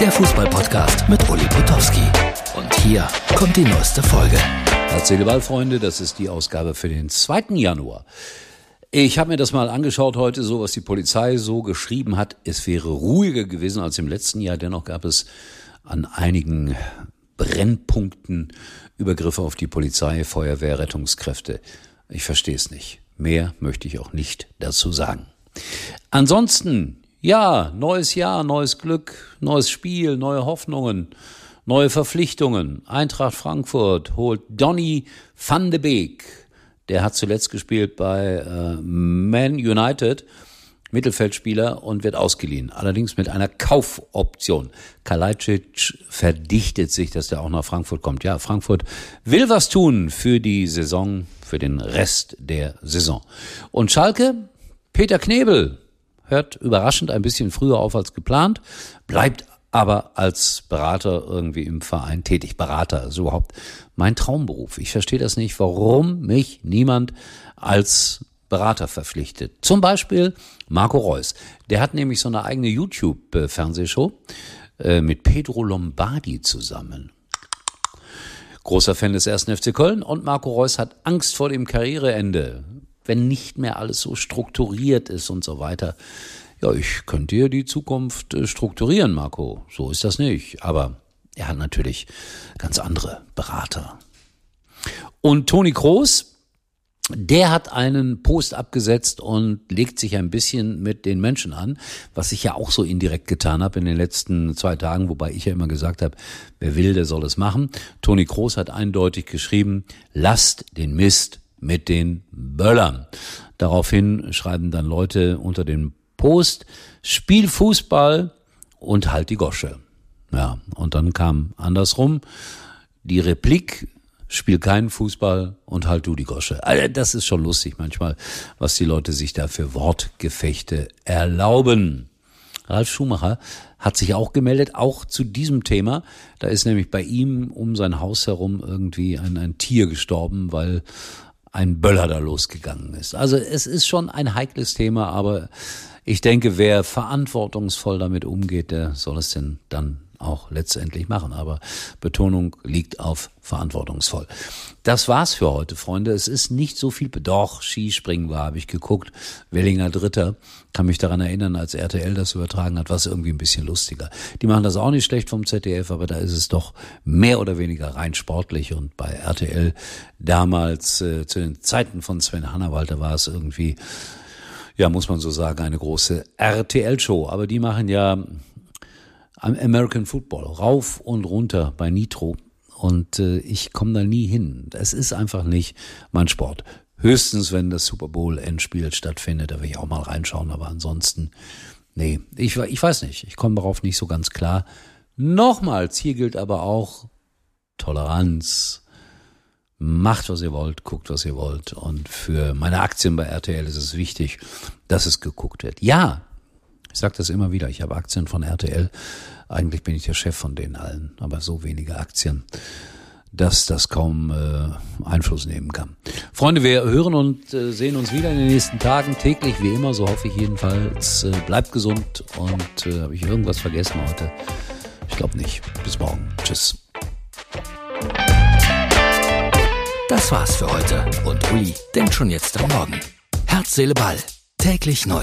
der Fußballpodcast mit Uli Potowski. Und hier kommt die neueste Folge. Herzliche Ballfreunde, das ist die Ausgabe für den 2. Januar. Ich habe mir das mal angeschaut heute, so was die Polizei so geschrieben hat. Es wäre ruhiger gewesen als im letzten Jahr. Dennoch gab es an einigen Brennpunkten Übergriffe auf die Polizei, Feuerwehr, Rettungskräfte. Ich verstehe es nicht. Mehr möchte ich auch nicht dazu sagen. Ansonsten, ja, neues Jahr, neues Glück, neues Spiel, neue Hoffnungen, neue Verpflichtungen. Eintracht Frankfurt holt Donny van de Beek. Der hat zuletzt gespielt bei äh, Man United, Mittelfeldspieler und wird ausgeliehen. Allerdings mit einer Kaufoption. Kalajdzic verdichtet sich, dass der auch nach Frankfurt kommt. Ja, Frankfurt will was tun für die Saison, für den Rest der Saison. Und Schalke, Peter Knebel, hört überraschend ein bisschen früher auf als geplant, bleibt aber als Berater irgendwie im Verein tätig. Berater ist überhaupt mein Traumberuf. Ich verstehe das nicht, warum mich niemand als Berater verpflichtet. Zum Beispiel Marco Reus. Der hat nämlich so eine eigene YouTube-Fernsehshow äh, mit Pedro Lombardi zusammen. Großer Fan des ersten FC Köln und Marco Reus hat Angst vor dem Karriereende wenn nicht mehr alles so strukturiert ist und so weiter. Ja, ich könnte dir die Zukunft äh, strukturieren, Marco. So ist das nicht. Aber er hat natürlich ganz andere Berater. Und Toni Kroos, der hat einen Post abgesetzt und legt sich ein bisschen mit den Menschen an, was ich ja auch so indirekt getan habe in den letzten zwei Tagen, wobei ich ja immer gesagt habe, wer will, der soll es machen. Toni Kroos hat eindeutig geschrieben, lasst den Mist mit den Böllern. Daraufhin schreiben dann Leute unter den Post, spiel Fußball und halt die Gosche. Ja, und dann kam andersrum die Replik, spiel keinen Fußball und halt du die Gosche. Also das ist schon lustig manchmal, was die Leute sich da für Wortgefechte erlauben. Ralf Schumacher hat sich auch gemeldet, auch zu diesem Thema. Da ist nämlich bei ihm um sein Haus herum irgendwie ein, ein Tier gestorben, weil ein Böller da losgegangen ist. Also es ist schon ein heikles Thema, aber ich denke, wer verantwortungsvoll damit umgeht, der soll es denn dann auch letztendlich machen. Aber Betonung liegt auf verantwortungsvoll. Das war's für heute, Freunde. Es ist nicht so viel. Doch, Skispringen war, habe ich geguckt. Wellinger Dritter. Kann mich daran erinnern, als RTL das übertragen hat, war es irgendwie ein bisschen lustiger. Die machen das auch nicht schlecht vom ZDF, aber da ist es doch mehr oder weniger rein sportlich. Und bei RTL damals, äh, zu den Zeiten von Sven Hannawalter, war es irgendwie ja, muss man so sagen, eine große RTL-Show. Aber die machen ja American Football rauf und runter bei Nitro und äh, ich komme da nie hin. Es ist einfach nicht mein Sport. Höchstens, wenn das Super Bowl Endspiel stattfindet, da will ich auch mal reinschauen, aber ansonsten, nee, ich, ich weiß nicht, ich komme darauf nicht so ganz klar. Nochmals, hier gilt aber auch Toleranz. Macht, was ihr wollt, guckt, was ihr wollt. Und für meine Aktien bei RTL ist es wichtig, dass es geguckt wird. Ja, ich sage das immer wieder, ich habe Aktien von RTL. Eigentlich bin ich der Chef von denen allen, aber so wenige Aktien, dass das kaum äh, Einfluss nehmen kann. Freunde, wir hören und äh, sehen uns wieder in den nächsten Tagen, täglich wie immer, so hoffe ich jedenfalls. Äh, bleibt gesund und äh, habe ich irgendwas vergessen heute? Ich glaube nicht. Bis morgen. Tschüss. Das war's für heute und Uli denkt schon jetzt am Morgen. Herz, Seele, Ball. Täglich neu.